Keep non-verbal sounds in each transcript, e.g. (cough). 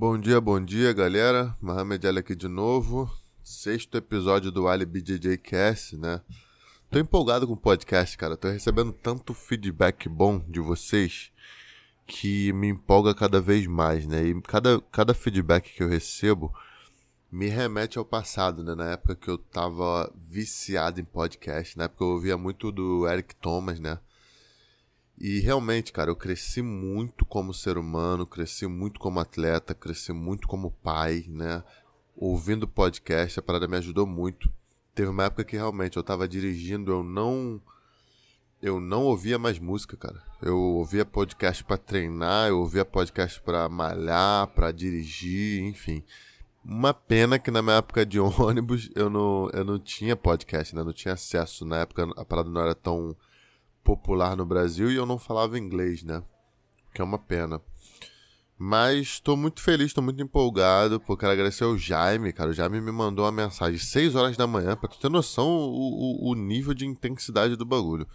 Bom dia, bom dia, galera. Mohamed Ali aqui de novo. Sexto episódio do Ali BJJ Cast, né? Tô empolgado com o podcast, cara. Tô recebendo tanto feedback bom de vocês que me empolga cada vez mais, né? E cada, cada feedback que eu recebo me remete ao passado, né? Na época que eu tava viciado em podcast, na época eu ouvia muito do Eric Thomas, né? E realmente, cara, eu cresci muito como ser humano, cresci muito como atleta, cresci muito como pai, né? Ouvindo podcast, a parada me ajudou muito. Teve uma época que realmente eu tava dirigindo, eu não eu não ouvia mais música, cara. Eu ouvia podcast para treinar, eu ouvia podcast para malhar, para dirigir, enfim. Uma pena que na minha época de (laughs) ônibus eu não, eu não tinha podcast, né? Não tinha acesso. Na época a parada não era tão popular no Brasil e eu não falava inglês, né? Que é uma pena. Mas estou muito feliz, estou muito empolgado, porque quero agradecer ao Jaime, cara. O Jaime me mandou uma mensagem 6 horas da manhã, pra tu ter noção o, o, o nível de intensidade do bagulho.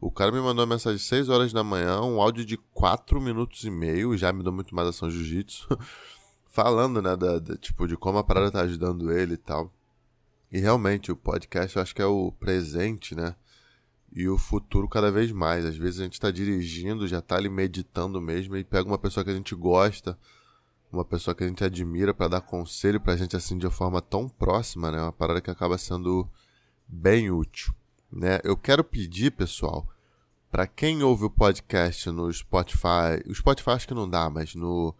O cara me mandou uma mensagem 6 horas da manhã, um áudio de 4 minutos e meio, já me deu muito mais ação jiu-jitsu, (laughs) falando, né, da, da, tipo, de como a parada tá ajudando ele e tal. E realmente, o podcast eu acho que é o presente, né? E o futuro cada vez mais. Às vezes a gente está dirigindo, já está ali meditando mesmo e pega uma pessoa que a gente gosta, uma pessoa que a gente admira para dar conselho para a gente assim de forma tão próxima, né? Uma parada que acaba sendo bem útil, né? Eu quero pedir, pessoal, para quem ouve o podcast no Spotify, o Spotify acho que não dá, mas no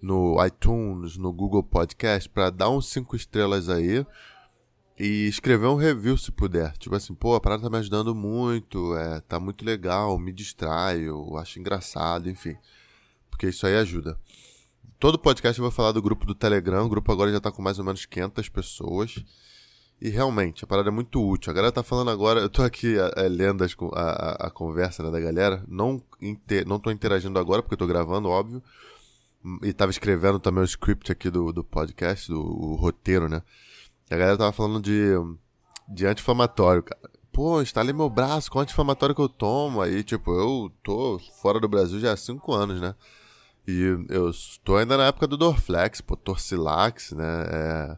no iTunes, no Google Podcast, para dar uns cinco estrelas aí e escrever um review se puder. Tipo assim, pô, a parada tá me ajudando muito, é, tá muito legal, me distrai, eu acho engraçado, enfim. Porque isso aí ajuda. Todo podcast eu vou falar do grupo do Telegram, o grupo agora já tá com mais ou menos 500 pessoas. E realmente, a parada é muito útil. A galera tá falando agora, eu tô aqui é, lendo as, a, a, conversa né, da galera, não, inter, não tô interagindo agora porque eu tô gravando, óbvio. E tava escrevendo também o script aqui do, do podcast, do roteiro, né? A galera tava falando de, de anti-inflamatório, cara. Pô, instalei meu braço com anti-inflamatório que eu tomo. Aí, tipo, eu tô fora do Brasil já há 5 anos, né? E eu estou ainda na época do Dorflex, pô, Torcilax, né? É...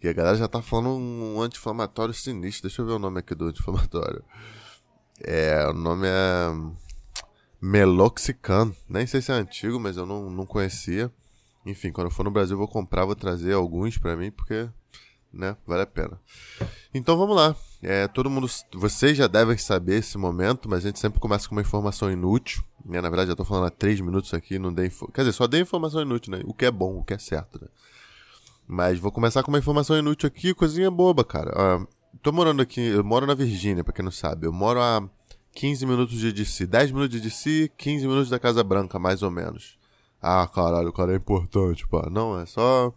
E a galera já tá falando um anti-inflamatório sinistro. Deixa eu ver o nome aqui do anti-inflamatório. É, o nome é Meloxicam. Nem sei se é antigo, mas eu não, não conhecia. Enfim, quando eu for no Brasil eu vou comprar, vou trazer alguns para mim, porque né? Vale a pena. Então vamos lá. É, todo mundo, vocês já devem saber esse momento, mas a gente sempre começa com uma informação inútil. Né? Na verdade, já tô falando há três minutos aqui, não dei, quer dizer, só dei informação inútil, né? O que é bom, o que é certo, né? Mas vou começar com uma informação inútil aqui, coisinha boba, cara. Ah, tô morando aqui, eu moro na Virgínia, pra quem não sabe. Eu moro a 15 minutos de DC, 10 minutos de DC, 15 minutos da Casa Branca, mais ou menos. Ah, caralho, o cara é importante, pá. Não, é só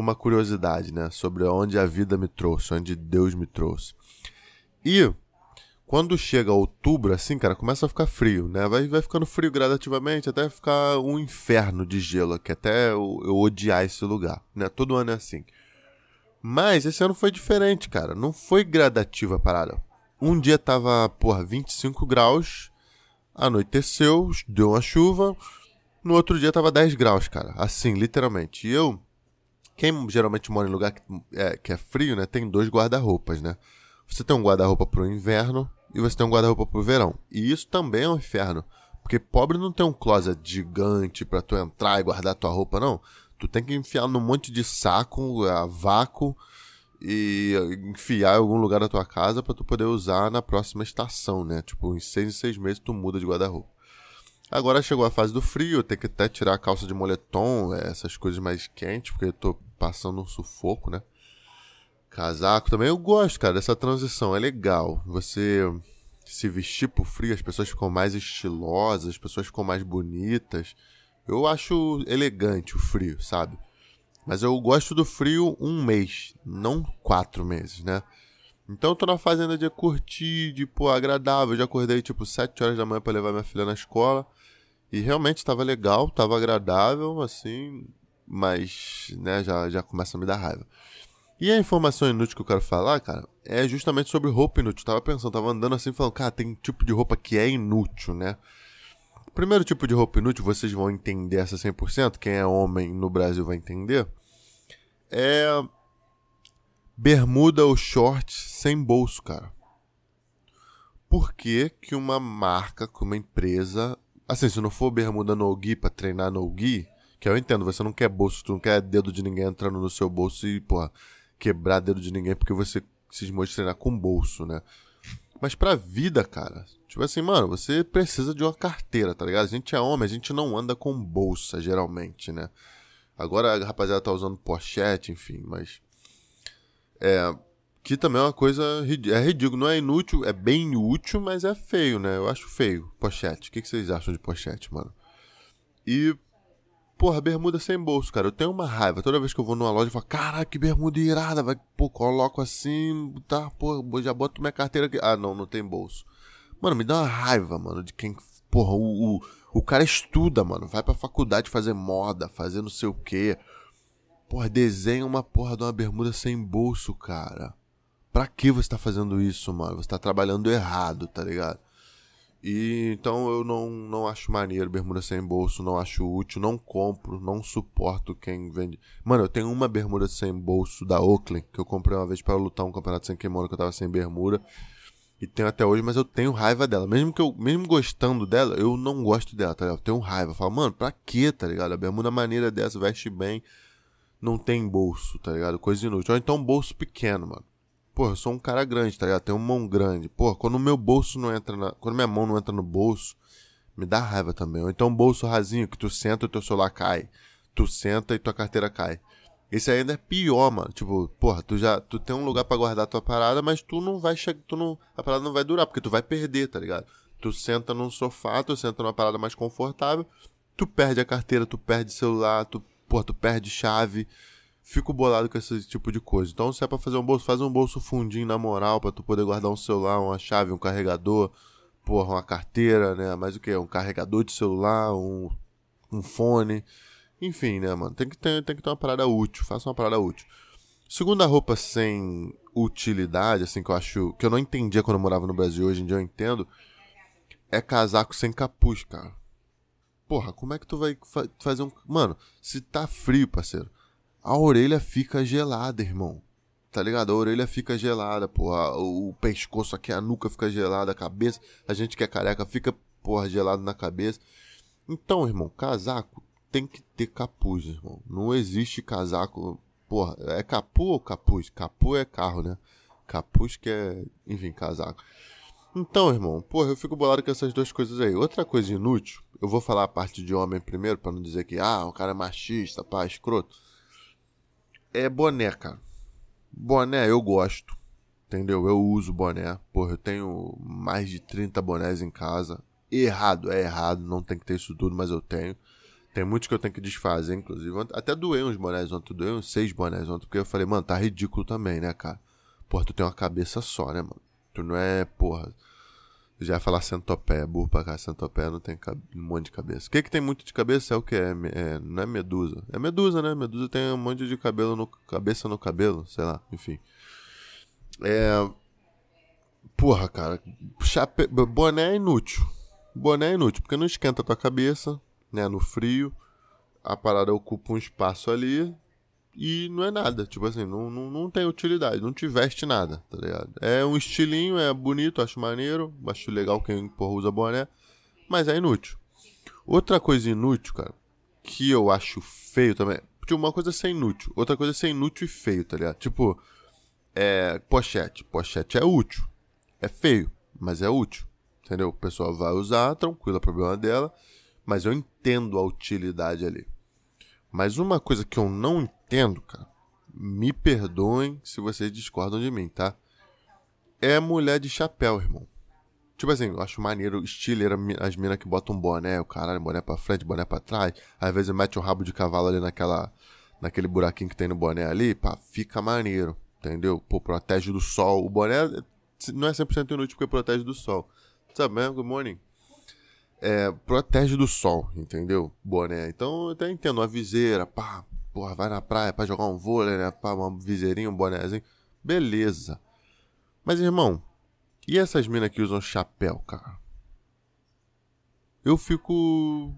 uma curiosidade, né? Sobre onde a vida me trouxe, onde Deus me trouxe. E quando chega outubro, assim, cara, começa a ficar frio, né? Vai, vai ficando frio gradativamente até ficar um inferno de gelo aqui, até eu, eu odiar esse lugar, né? Todo ano é assim. Mas esse ano foi diferente, cara. Não foi gradativa a parada. Um dia tava, porra, 25 graus, anoiteceu, deu uma chuva. No outro dia tava 10 graus, cara. Assim, literalmente. E eu quem geralmente mora em lugar que é, que é frio, né, tem dois guarda-roupas, né? Você tem um guarda-roupa pro inverno e você tem um guarda-roupa pro verão. E isso também é um inferno. Porque pobre não tem um closet gigante para tu entrar e guardar tua roupa, não. Tu tem que enfiar num monte de saco, a vácuo, e enfiar em algum lugar da tua casa para tu poder usar na próxima estação, né? Tipo, em seis seis meses tu muda de guarda-roupa. Agora chegou a fase do frio, tem que até tirar a calça de moletom, é, essas coisas mais quentes, porque eu tô passando um sufoco, né? Casaco também eu gosto, cara, dessa transição, é legal. Você se vestir pro frio, as pessoas ficam mais estilosas, as pessoas ficam mais bonitas. Eu acho elegante o frio, sabe? Mas eu gosto do frio um mês, não quatro meses, né? Então eu tô na fase ainda de curtir, de, pô, agradável. Eu já acordei tipo 7 horas da manhã para levar minha filha na escola. E realmente estava legal, estava agradável, assim, mas, né, já, já começa a me dar raiva. E a informação inútil que eu quero falar, cara, é justamente sobre roupa inútil. Eu tava pensando, tava andando assim, falando, cara, tem tipo de roupa que é inútil, né? O primeiro tipo de roupa inútil, vocês vão entender essa 100%, quem é homem no Brasil vai entender, é bermuda ou short sem bolso, cara. Por que, que uma marca, que uma empresa. Assim, se não for bermuda no gi pra treinar no gi, que eu entendo, você não quer bolso, tu não quer dedo de ninguém entrando no seu bolso e, porra, quebrar dedo de ninguém porque você se treinar com bolso, né? Mas pra vida, cara, tipo assim, mano, você precisa de uma carteira, tá ligado? A gente é homem, a gente não anda com bolsa, geralmente, né? Agora a rapaziada tá usando pochete, enfim, mas. É. Que também é uma coisa. É ridículo, não é inútil, é bem útil, mas é feio, né? Eu acho feio. Pochete. O que, que vocês acham de pochete, mano? E. Porra, bermuda sem bolso, cara. Eu tenho uma raiva. Toda vez que eu vou numa loja, eu falo, caraca, que bermuda irada. Vai, pô, coloco assim, tá, pô, já boto minha carteira aqui. Ah, não, não tem bolso. Mano, me dá uma raiva, mano, de quem. Porra, o, o, o cara estuda, mano. Vai pra faculdade fazer moda, fazer não sei o quê. Porra, desenha uma porra de uma bermuda sem bolso, cara. Pra que você tá fazendo isso, mano? Você tá trabalhando errado, tá ligado? E então eu não, não acho maneiro bermuda sem bolso, não acho útil, não compro, não suporto quem vende. Mano, eu tenho uma bermuda sem bolso da Oakland que eu comprei uma vez para lutar um campeonato sem kimono que eu tava sem bermuda. E tenho até hoje, mas eu tenho raiva dela. Mesmo que eu, mesmo gostando dela, eu não gosto dela, tá ligado? Eu tenho raiva. Eu falo, mano, pra que, tá ligado? A bermuda maneira dessa, veste bem, não tem bolso, tá ligado? Coisa inútil. Ou então bolso pequeno, mano. Pô, eu sou um cara grande, tá ligado? Tenho mão grande. Pô, quando o meu bolso não entra na. Quando minha mão não entra no bolso, me dá raiva também. Ou então bolso rasinho, que tu senta e teu celular cai. Tu senta e tua carteira cai. Esse ainda é pior, mano. Tipo, porra, tu já. Tu tem um lugar para guardar tua parada, mas tu não vai chegar. Tu não. A parada não vai durar, porque tu vai perder, tá ligado? Tu senta num sofá, tu senta numa parada mais confortável, tu perde a carteira, tu perde celular, tu, porra, tu perde chave fico bolado com esse tipo de coisa. Então, se é pra fazer um bolso, faz um bolso fundinho na moral, pra tu poder guardar um celular, uma chave, um carregador, porra, uma carteira, né? Mais o que? Um carregador de celular, um, um fone. Enfim, né, mano? Tem que, ter, tem que ter uma parada útil. Faça uma parada útil. Segunda roupa sem utilidade, assim, que eu acho. que eu não entendia quando eu morava no Brasil, hoje em dia eu entendo. É casaco sem capuz, cara. Porra, como é que tu vai fa fazer um. Mano, se tá frio, parceiro a orelha fica gelada, irmão. Tá ligado? A orelha fica gelada, porra. O pescoço aqui, a nuca fica gelada, a cabeça. A gente que é careca fica, porra, gelado na cabeça. Então, irmão, casaco tem que ter capuz, irmão. Não existe casaco. Porra, é capu ou capuz? Capu é carro, né? Capuz que é, enfim, casaco. Então, irmão, porra, eu fico bolado com essas duas coisas aí. Outra coisa inútil, eu vou falar a parte de homem primeiro, para não dizer que, ah, o cara é machista, pá, escroto é boné, cara. Boné eu gosto. Entendeu? Eu uso boné. Porra, eu tenho mais de 30 bonés em casa. Errado, é errado. Não tem que ter isso tudo, mas eu tenho. Tem muitos que eu tenho que desfazer, inclusive. Até doei uns bonés ontem. Doei uns seis bonés ontem. Porque eu falei, mano, tá ridículo também, né, cara? Porra, tu tem uma cabeça só, né, mano? Tu não é, porra já ia falar centopeia, burro pra cá, centopeia não tem um monte de cabeça. O que que tem muito de cabeça é o que? É, é, não é medusa. É medusa, né? Medusa tem um monte de cabelo no cabeça no cabelo, sei lá, enfim. É. Porra, cara. Chape... Boné é inútil. Boné é inútil, porque não esquenta a tua cabeça, né? No frio. A parada ocupa um espaço ali e não é nada. Tipo assim, não, não, não tem utilidade, não te veste nada, tá ligado? É um estilinho, é bonito, acho maneiro, acho legal quem porra, usa boné, mas é inútil. Outra coisa inútil, cara, que eu acho feio também. Tipo, uma coisa é ser inútil, outra coisa é ser inútil e feio, tá ligado? Tipo, é. Pochete. Pochete é útil. É feio, mas é útil. Entendeu? O pessoal vai usar, tranquilo, é problema dela. Mas eu entendo a utilidade ali. Mas uma coisa que eu não entendo, cara, me perdoem se vocês discordam de mim, tá? É mulher de chapéu, irmão. Tipo assim, eu acho maneiro, estilo as minas que botam boné, o caralho, boné pra frente, boné pra trás. Às vezes mete um rabo de cavalo ali naquela, naquele buraquinho que tem no boné ali, pá, fica maneiro, entendeu? Pô, protege do sol. O boné não é 100% inútil porque protege do sol. Sabe mesmo? Good morning é, protege do sol, entendeu? Boné. Então eu até entendo, uma viseira, pá, porra, vai na praia pra jogar um vôlei, né? Pá, uma viseirinha, um bonézinho. Beleza. Mas, irmão, e essas minas que usam chapéu, cara? eu fico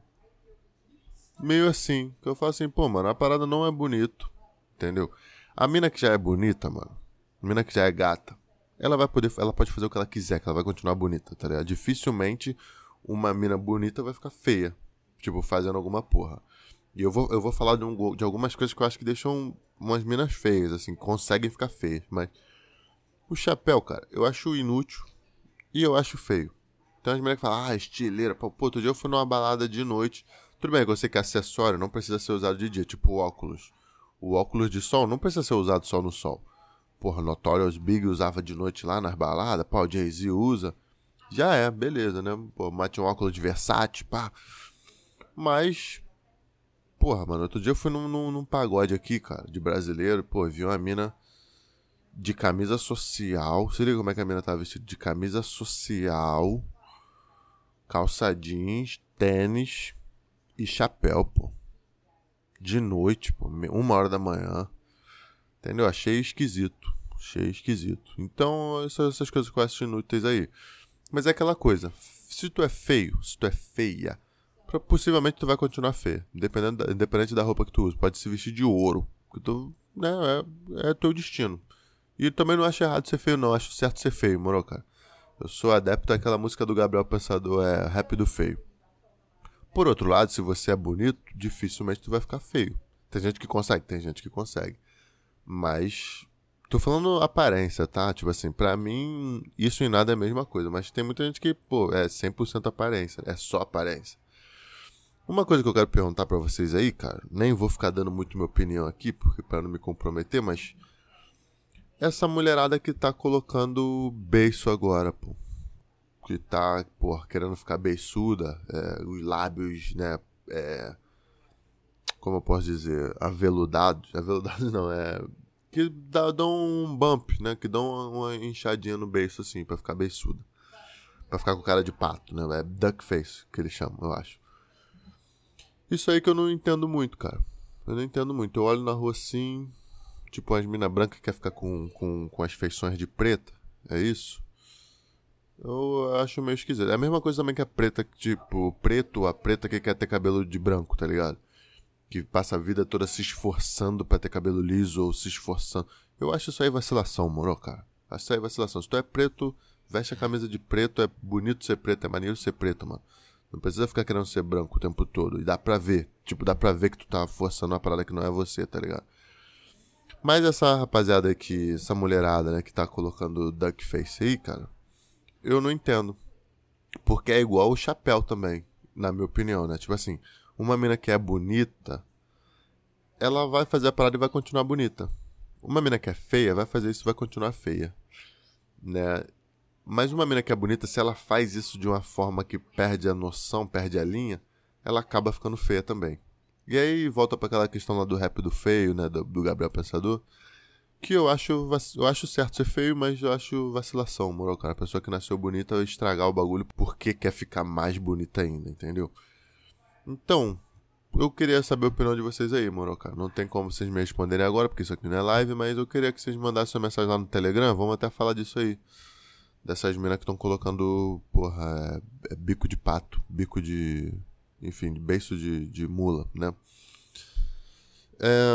meio assim. Que eu falo assim, pô, mano, a parada não é bonito. Entendeu? A mina que já é bonita, mano. A mina que já é gata. Ela vai poder. Ela pode fazer o que ela quiser, que ela vai continuar bonita, tá ligado? Dificilmente uma mina bonita vai ficar feia. Tipo, fazendo alguma porra. E eu vou, eu vou falar de, um, de algumas coisas que eu acho que deixam umas minas feias, assim, conseguem ficar feias. Mas. O chapéu, cara, eu acho inútil e eu acho feio. Tem umas mulheres que falam, ah, estileira. Pô, outro dia eu fui numa balada de noite. Tudo bem, você que é acessório, não precisa ser usado de dia, tipo óculos. O óculos de sol não precisa ser usado só no sol. Porra, Notorious Big usava de noite lá nas baladas, pá, o Jay-Z usa. Já é, beleza, né? Pô, mate um óculos de Versace, pá. Mas, porra, mano, outro dia eu fui num, num, num pagode aqui, cara, de brasileiro, pô, vi uma mina de camisa social. Você liga como é que a mina tava vestida? De camisa social, calça jeans, tênis e chapéu, pô. De noite, pô. Uma hora da manhã. Entendeu? Achei esquisito. Achei esquisito. Então, essas, essas coisas acho inúteis aí. Mas é aquela coisa. Se tu é feio, se tu é feia, possivelmente tu vai continuar feia. Independente da, independente da roupa que tu usa. Pode se vestir de ouro. Que tu, né, é, é teu destino. E também não acho errado ser feio, não. Acho certo ser feio, moro, cara? Eu sou adepto daquela música do Gabriel Pensador, é Rap do Feio. Por outro lado, se você é bonito, dificilmente tu vai ficar feio. Tem gente que consegue, tem gente que consegue. Mas tô falando aparência, tá? Tipo assim, pra mim, isso em nada é a mesma coisa. Mas tem muita gente que, pô, é 100% aparência. É só aparência. Uma coisa que eu quero perguntar para vocês aí, cara, nem vou ficar dando muito minha opinião aqui, porque para não me comprometer, mas essa mulherada que tá colocando beiço agora, pô. Que tá, pô, querendo ficar beiçuda, é, os lábios, né, é, como eu posso dizer, aveludados, (laughs) aveludados não, é, que dá, dão um bump, né, que dão uma, inchadinha no beiço, assim, pra ficar beiçuda. Pra ficar com cara de pato, né, é duck face, que eles chamam, eu acho. Isso aí que eu não entendo muito, cara. Eu não entendo muito. Eu olho na rua assim, Tipo, as mina branca quer ficar com, com, com as feições de preta. É isso? Eu acho meio esquisito. É a mesma coisa também que a preta, tipo, preto, a preta que quer ter cabelo de branco, tá ligado? Que passa a vida toda se esforçando para ter cabelo liso ou se esforçando. Eu acho isso aí vacilação, moro, cara? Acho isso aí vacilação. Se tu é preto, veste a camisa de preto, é bonito ser preto, é maneiro ser preto, mano. Não precisa ficar querendo ser branco o tempo todo. E dá pra ver. Tipo, dá pra ver que tu tá forçando uma parada que não é você, tá ligado? Mas essa rapaziada aqui, essa mulherada, né, que tá colocando duckface aí, cara, eu não entendo. Porque é igual o chapéu também, na minha opinião, né? Tipo assim, uma mina que é bonita, ela vai fazer a parada e vai continuar bonita. Uma mina que é feia vai fazer isso e vai continuar feia, né? Mas uma mina que é bonita, se ela faz isso de uma forma que perde a noção, perde a linha, ela acaba ficando feia também. E aí volta para aquela questão lá do rap do feio, né, do, do, Gabriel Pensador, que eu acho, eu acho certo ser feio, mas eu acho vacilação, moral, cara. A pessoa que nasceu bonita estragar o bagulho porque quer ficar mais bonita ainda, entendeu? Então, eu queria saber a opinião de vocês aí, moral, cara. Não tem como vocês me responderem agora, porque isso aqui não é live, mas eu queria que vocês mandassem uma mensagem lá no Telegram, vamos até falar disso aí. Dessas minas que estão colocando, porra, é, é bico de pato, bico de enfim, beiço de, de mula, né? É,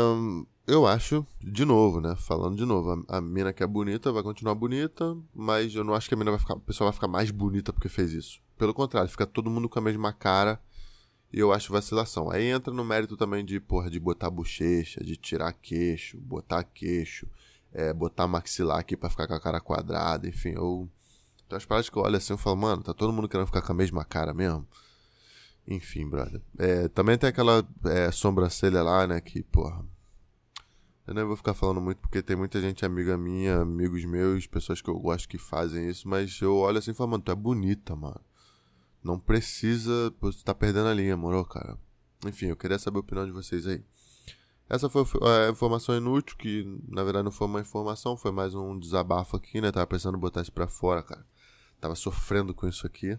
eu acho, de novo, né? Falando de novo, a, a, mina que é bonita vai continuar bonita, mas eu não acho que a mina vai ficar, a pessoa vai ficar mais bonita porque fez isso. Pelo contrário, fica todo mundo com a mesma cara e eu acho vacilação. Aí entra no mérito também de, porra, de botar bochecha, de tirar queixo, botar queixo, é, botar maxilar aqui pra ficar com a cara quadrada, enfim, eu. Então as paradas que eu olho assim eu falo, mano, tá todo mundo querendo ficar com a mesma cara mesmo? Enfim, brother. É, também tem aquela é, sobrancelha lá, né? Que, porra. Eu não vou ficar falando muito porque tem muita gente amiga minha, amigos meus, pessoas que eu gosto que fazem isso, mas eu olho assim e falo, mano, tu é bonita, mano. Não precisa. Você tá perdendo a linha, moro, cara? Enfim, eu queria saber a opinião de vocês aí. Essa foi a informação inútil, que na verdade não foi uma informação, foi mais um desabafo aqui, né? Tava pensando em botar isso pra fora, cara. Tava sofrendo com isso aqui,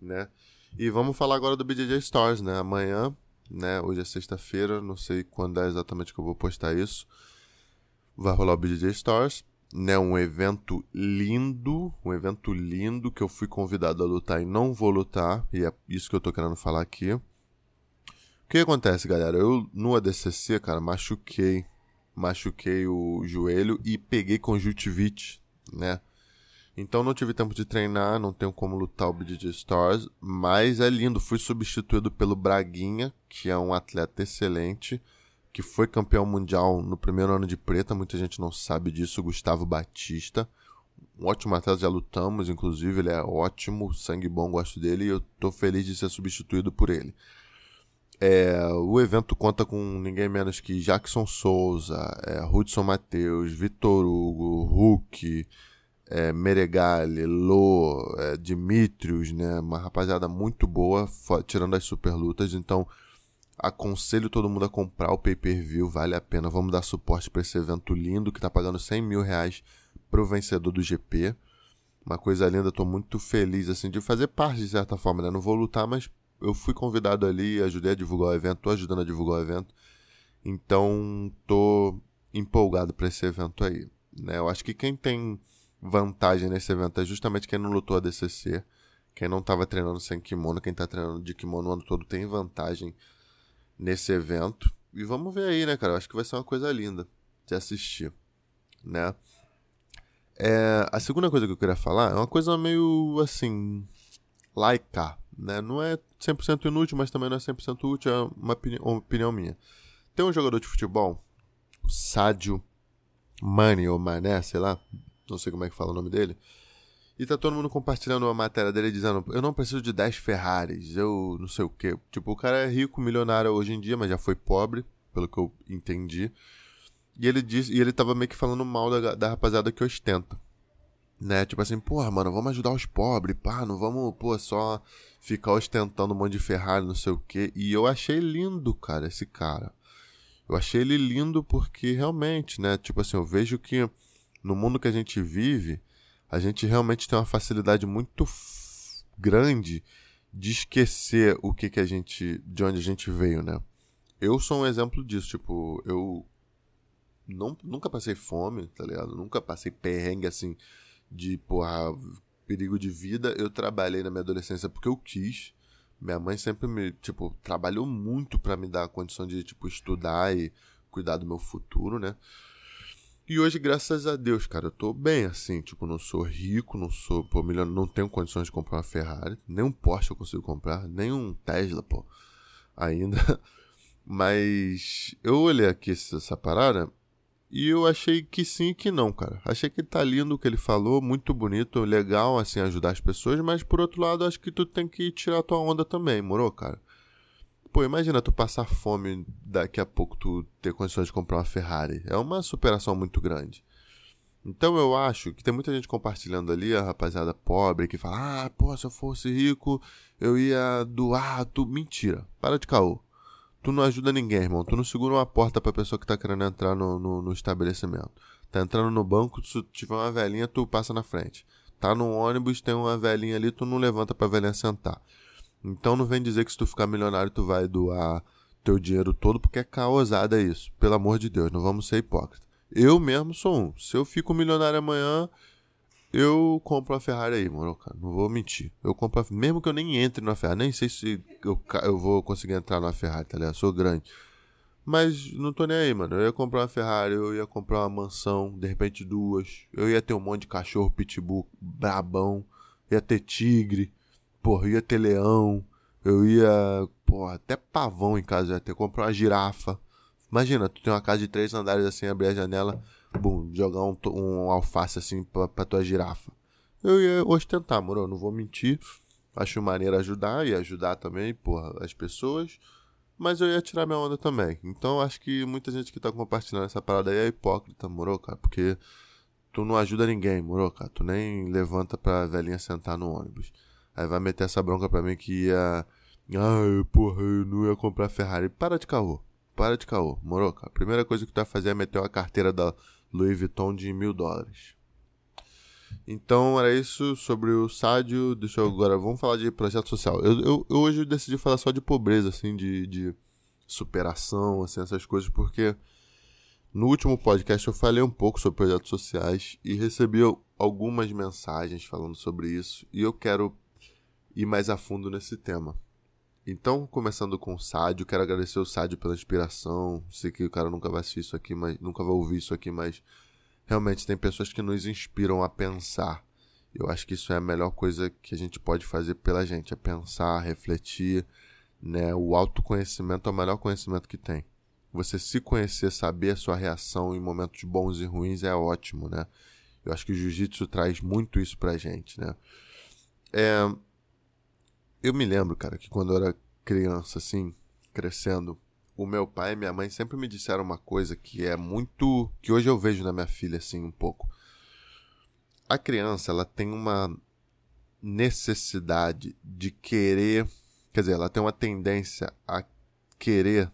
né? E vamos falar agora do BJJ Stars, né? Amanhã, né? Hoje é sexta-feira, não sei quando é exatamente que eu vou postar isso. Vai rolar o BJJ Stars. Né, um evento lindo, um evento lindo que eu fui convidado a lutar e não vou lutar, e é isso que eu tô querendo falar aqui. O que acontece, galera? Eu no ADCC, cara, machuquei, machuquei o joelho e peguei conjuntivite, né? Então não tive tempo de treinar, não tenho como lutar o BJJ Stars, mas é lindo. Fui substituído pelo Braguinha, que é um atleta excelente, que foi campeão mundial no primeiro ano de preta. Muita gente não sabe disso. Gustavo Batista, um ótimo atleta, já lutamos, inclusive, ele é ótimo, sangue bom, gosto dele e eu tô feliz de ser substituído por ele. É, o evento conta com ninguém menos que Jackson Souza, é, Hudson Matheus, Vitor Hugo, Hulk, é, Meregali, Lô, é, Dimitrios, né? Uma rapaziada muito boa, tirando as super lutas. Então, aconselho todo mundo a comprar o pay-per-view, vale a pena. Vamos dar suporte para esse evento lindo que tá pagando 100 mil reais pro vencedor do GP. Uma coisa linda, tô muito feliz assim de fazer parte de certa forma, né? Não vou lutar, mas eu fui convidado ali, ajudei a divulgar o evento, tô ajudando a divulgar o evento. Então, tô empolgado para esse evento aí, né? Eu acho que quem tem vantagem nesse evento é justamente quem não lutou a DCC, quem não estava treinando sem kimono, quem está treinando de kimono o ano todo tem vantagem nesse evento. E vamos ver aí, né, cara? Acho que vai ser uma coisa linda de assistir, né? É, a segunda coisa que eu queria falar é uma coisa meio assim, laica, né? Não é 100% inútil, mas também não é 100% útil, é uma, opini uma opinião minha. Tem um jogador de futebol, o Sádio Mane ou Mané, sei lá, não sei como é que fala o nome dele. E tá todo mundo compartilhando uma matéria dele dizendo: Eu não preciso de 10 Ferraris, eu não sei o quê. Tipo, o cara é rico, milionário hoje em dia, mas já foi pobre, pelo que eu entendi. E ele disse, e ele tava meio que falando mal da, da rapaziada que ostenta. Né? Tipo assim, porra, mano, vamos ajudar os pobres, pá, não vamos, pô, só ficar ostentando um monte de Ferrari, não sei o quê. E eu achei lindo, cara, esse cara. Eu achei ele lindo porque realmente, né? Tipo assim, eu vejo que no mundo que a gente vive, a gente realmente tem uma facilidade muito grande de esquecer o que que a gente, de onde a gente veio, né? Eu sou um exemplo disso, tipo, eu não, nunca passei fome, tá ligado? Nunca passei perrengue assim de, porra, perigo de vida. Eu trabalhei na minha adolescência porque eu quis. Minha mãe sempre me, tipo, trabalhou muito para me dar a condição de, tipo, estudar e cuidar do meu futuro, né? E hoje, graças a Deus, cara, eu tô bem assim. Tipo, não sou rico, não sou, pô, milionário, não tenho condições de comprar uma Ferrari. Nem um Porsche eu consigo comprar, nem um Tesla, pô, ainda. (laughs) Mas eu olhei aqui essa parada e eu achei que sim e que não, cara. Achei que tá lindo o que ele falou, muito bonito, legal, assim, ajudar as pessoas, mas por outro lado, acho que tu tem que tirar tua onda também, morou, cara? Pô, imagina tu passar fome daqui a pouco tu ter condições de comprar uma Ferrari. É uma superação muito grande. Então eu acho que tem muita gente compartilhando ali, a rapaziada pobre, que fala: Ah, pô, se eu fosse rico, eu ia doar. Tu... Mentira, para de caô. Tu não ajuda ninguém, irmão. Tu não segura uma porta pra pessoa que tá querendo entrar no, no, no estabelecimento. Tá entrando no banco, se tiver uma velhinha, tu passa na frente. Tá no ônibus, tem uma velhinha ali, tu não levanta pra velhinha sentar. Então não vem dizer que se tu ficar milionário tu vai doar teu dinheiro todo, porque é caosada isso. Pelo amor de Deus, não vamos ser hipócritas. Eu mesmo sou um. Se eu fico milionário amanhã, eu compro uma Ferrari aí, mano, cara. Não vou mentir. Eu compro, mesmo que eu nem entre na Ferrari, nem sei se eu, eu vou conseguir entrar na Ferrari, tá ligado? Sou grande. Mas não tô nem aí, mano. Eu ia comprar uma Ferrari, eu ia comprar uma mansão, de repente duas. Eu ia ter um monte de cachorro pitbull brabão. Ia ter tigre porra, eu ia ter leão, eu ia, porra, até pavão em casa, eu ia ter comprar uma girafa. Imagina, tu tem uma casa de três andares assim, abrir a janela, bum, jogar um, um alface assim pra, pra tua girafa. Eu ia ostentar, moro, não vou mentir. Acho maneiro ajudar e ajudar também, porra, as pessoas. Mas eu ia tirar minha onda também. Então acho que muita gente que tá compartilhando essa parada aí é hipócrita, moro, cara? Porque tu não ajuda ninguém, moro, cara? Tu nem levanta pra velhinha sentar no ônibus. Aí vai meter essa bronca pra mim que ia. Ai, porra, eu não ia comprar Ferrari. Para de caô. Para de caô. Morou, cara? A primeira coisa que tu vai fazer é meter uma carteira da Louis Vuitton de mil dólares. Então era isso sobre o Sádio. Deixa eu agora. Vamos falar de projeto social. Eu, eu, eu hoje decidi falar só de pobreza, assim, de, de superação, assim, essas coisas, porque No último podcast eu falei um pouco sobre projetos sociais e recebi algumas mensagens falando sobre isso e eu quero ir mais a fundo nesse tema. Então, começando com o Sádio, quero agradecer o Sádio pela inspiração. Sei que o cara nunca vai assistir isso aqui, mas nunca vai ouvir isso aqui, mas realmente tem pessoas que nos inspiram a pensar. Eu acho que isso é a melhor coisa que a gente pode fazer pela gente, é pensar, refletir, né? O autoconhecimento é o melhor conhecimento que tem. Você se conhecer, saber a sua reação em momentos bons e ruins é ótimo, né? Eu acho que o jiu-jitsu traz muito isso pra gente, né? É, eu me lembro, cara, que quando eu era criança, assim, crescendo, o meu pai e minha mãe sempre me disseram uma coisa que é muito. que hoje eu vejo na minha filha, assim, um pouco. A criança, ela tem uma necessidade de querer. Quer dizer, ela tem uma tendência a querer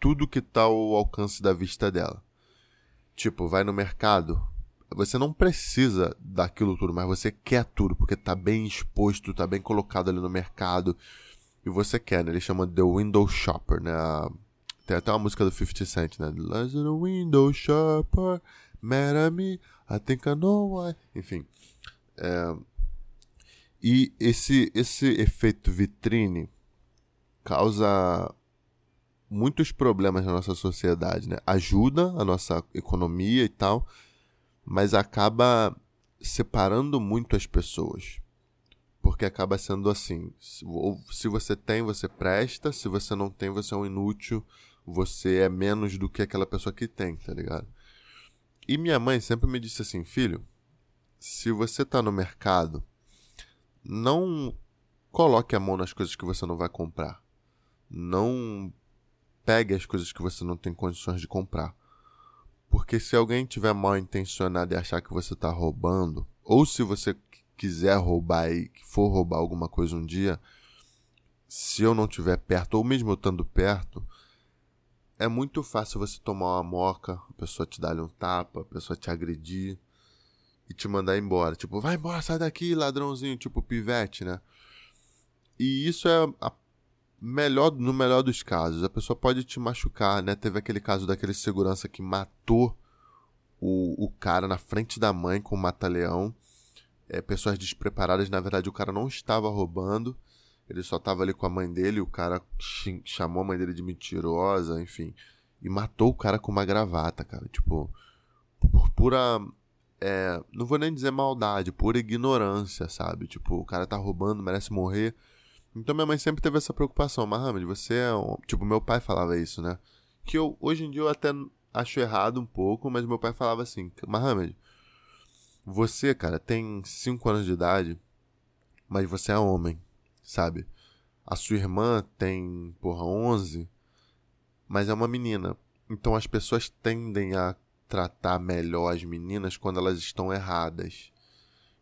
tudo que está ao alcance da vista dela. Tipo, vai no mercado, você não precisa daquilo tudo, mas você quer tudo, porque tá bem exposto, tá bem colocado ali no mercado. E você quer, né? Ele chama The Window Shopper, né? Tem até uma música do 50 Cent, né? Lies the window shopper, mad at me, I think I know why. Enfim. É... E esse, esse efeito vitrine causa muitos problemas na nossa sociedade, né? Ajuda a nossa economia e tal, mas acaba separando muito as pessoas. Porque acaba sendo assim: se você tem, você presta, se você não tem, você é um inútil, você é menos do que aquela pessoa que tem, tá ligado? E minha mãe sempre me disse assim: filho, se você tá no mercado, não coloque a mão nas coisas que você não vai comprar. Não pegue as coisas que você não tem condições de comprar. Porque se alguém tiver mal intencionado e achar que você está roubando, ou se você quiser roubar e for roubar alguma coisa um dia, se eu não estiver perto, ou mesmo eu estando perto, é muito fácil você tomar uma moca, a pessoa te dar um tapa, a pessoa te agredir e te mandar embora. Tipo, vai embora, sai daqui, ladrãozinho, tipo pivete, né? E isso é a melhor, no melhor dos casos, a pessoa pode te machucar, né? Teve aquele caso daquele segurança que matou o, o cara na frente da mãe com o mata-leão. É, pessoas despreparadas, na verdade o cara não estava roubando, ele só estava ali com a mãe dele, o cara chamou a mãe dele de mentirosa, enfim, e matou o cara com uma gravata, cara, tipo, por pura é, não vou nem dizer maldade, pura ignorância, sabe? Tipo, o cara tá roubando, merece morrer. Então minha mãe sempre teve essa preocupação. Mohamed, você é um... Tipo, meu pai falava isso, né? Que eu, hoje em dia eu até acho errado um pouco, mas meu pai falava assim, Mohamed, você, cara, tem 5 anos de idade, mas você é homem, sabe? A sua irmã tem, porra, 11, mas é uma menina. Então as pessoas tendem a tratar melhor as meninas quando elas estão erradas.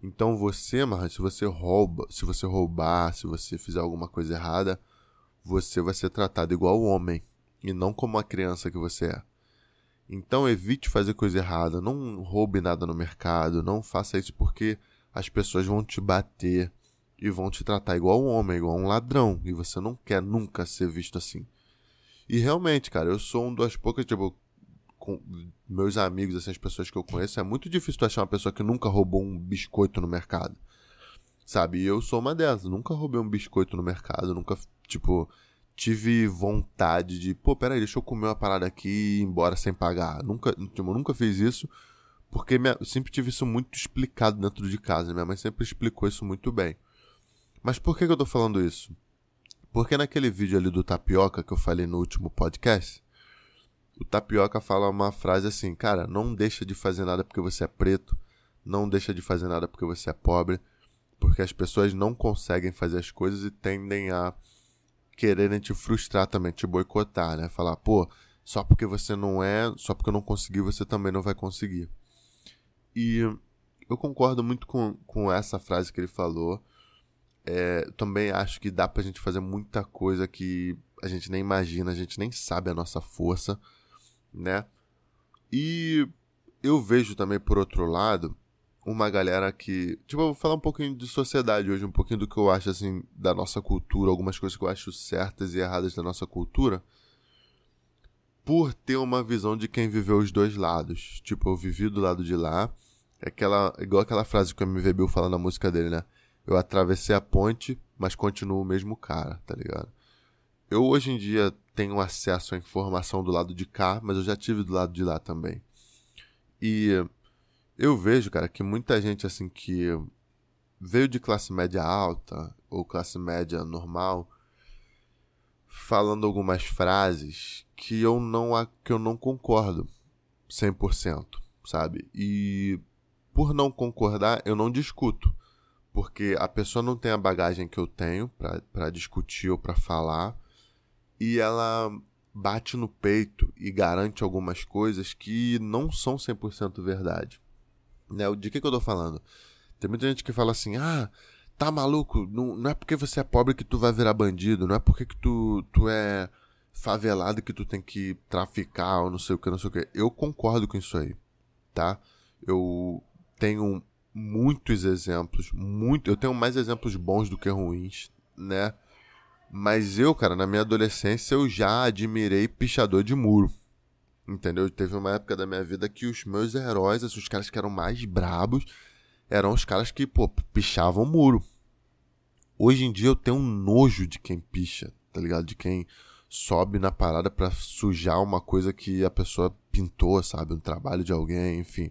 Então você, Marra, se você rouba, se você roubar, se você fizer alguma coisa errada, você vai ser tratado igual homem e não como a criança que você é. Então evite fazer coisa errada, não roube nada no mercado, não faça isso porque as pessoas vão te bater e vão te tratar igual um homem, igual um ladrão, e você não quer nunca ser visto assim. E realmente, cara, eu sou um das poucas, tipo, com meus amigos, assim, as pessoas que eu conheço, é muito difícil tu achar uma pessoa que nunca roubou um biscoito no mercado. Sabe? E eu sou uma dessas. Nunca roubei um biscoito no mercado, nunca, tipo, tive vontade de, pô, peraí, deixa eu comer uma parada aqui e ir embora sem pagar. Nunca, tipo, nunca fiz isso, porque minha, eu sempre tive isso muito explicado dentro de casa. Minha mãe sempre explicou isso muito bem. Mas por que, que eu tô falando isso? Porque naquele vídeo ali do tapioca que eu falei no último podcast, o Tapioca fala uma frase assim, cara, não deixa de fazer nada porque você é preto, não deixa de fazer nada porque você é pobre, porque as pessoas não conseguem fazer as coisas e tendem a quererem te frustrar também, te boicotar, né? Falar, pô, só porque você não é, só porque eu não consegui, você também não vai conseguir. E eu concordo muito com, com essa frase que ele falou. É, também acho que dá pra gente fazer muita coisa que a gente nem imagina, a gente nem sabe a nossa força né? E eu vejo também, por outro lado, uma galera que. Tipo, eu vou falar um pouquinho de sociedade hoje, um pouquinho do que eu acho, assim, da nossa cultura, algumas coisas que eu acho certas e erradas da nossa cultura. por ter uma visão de quem viveu os dois lados. Tipo, eu vivi do lado de lá. É aquela, igual aquela frase que o MV Bill fala na música dele, né? Eu atravessei a ponte, mas continuo o mesmo cara, tá ligado? Eu hoje em dia tenho acesso à informação do lado de cá, mas eu já tive do lado de lá também. E eu vejo, cara, que muita gente assim que veio de classe média alta ou classe média normal falando algumas frases que eu não que eu não concordo 100%, sabe? E por não concordar, eu não discuto, porque a pessoa não tem a bagagem que eu tenho para discutir ou para falar, e ela bate no peito e garante algumas coisas que não são 100% verdade. Né? De que, que eu tô falando? Tem muita gente que fala assim: ah, tá maluco? Não, não é porque você é pobre que tu vai virar bandido, não é porque que tu, tu é favelado que tu tem que traficar ou não sei o que, não sei o que. Eu concordo com isso aí, tá? Eu tenho muitos exemplos, muito, eu tenho mais exemplos bons do que ruins, né? Mas eu, cara, na minha adolescência eu já admirei pichador de muro. Entendeu? Teve uma época da minha vida que os meus heróis, assim, os caras que eram mais brabos, eram os caras que, pô, pichavam muro. Hoje em dia eu tenho um nojo de quem picha, tá ligado? De quem sobe na parada para sujar uma coisa que a pessoa pintou, sabe? Um trabalho de alguém, enfim.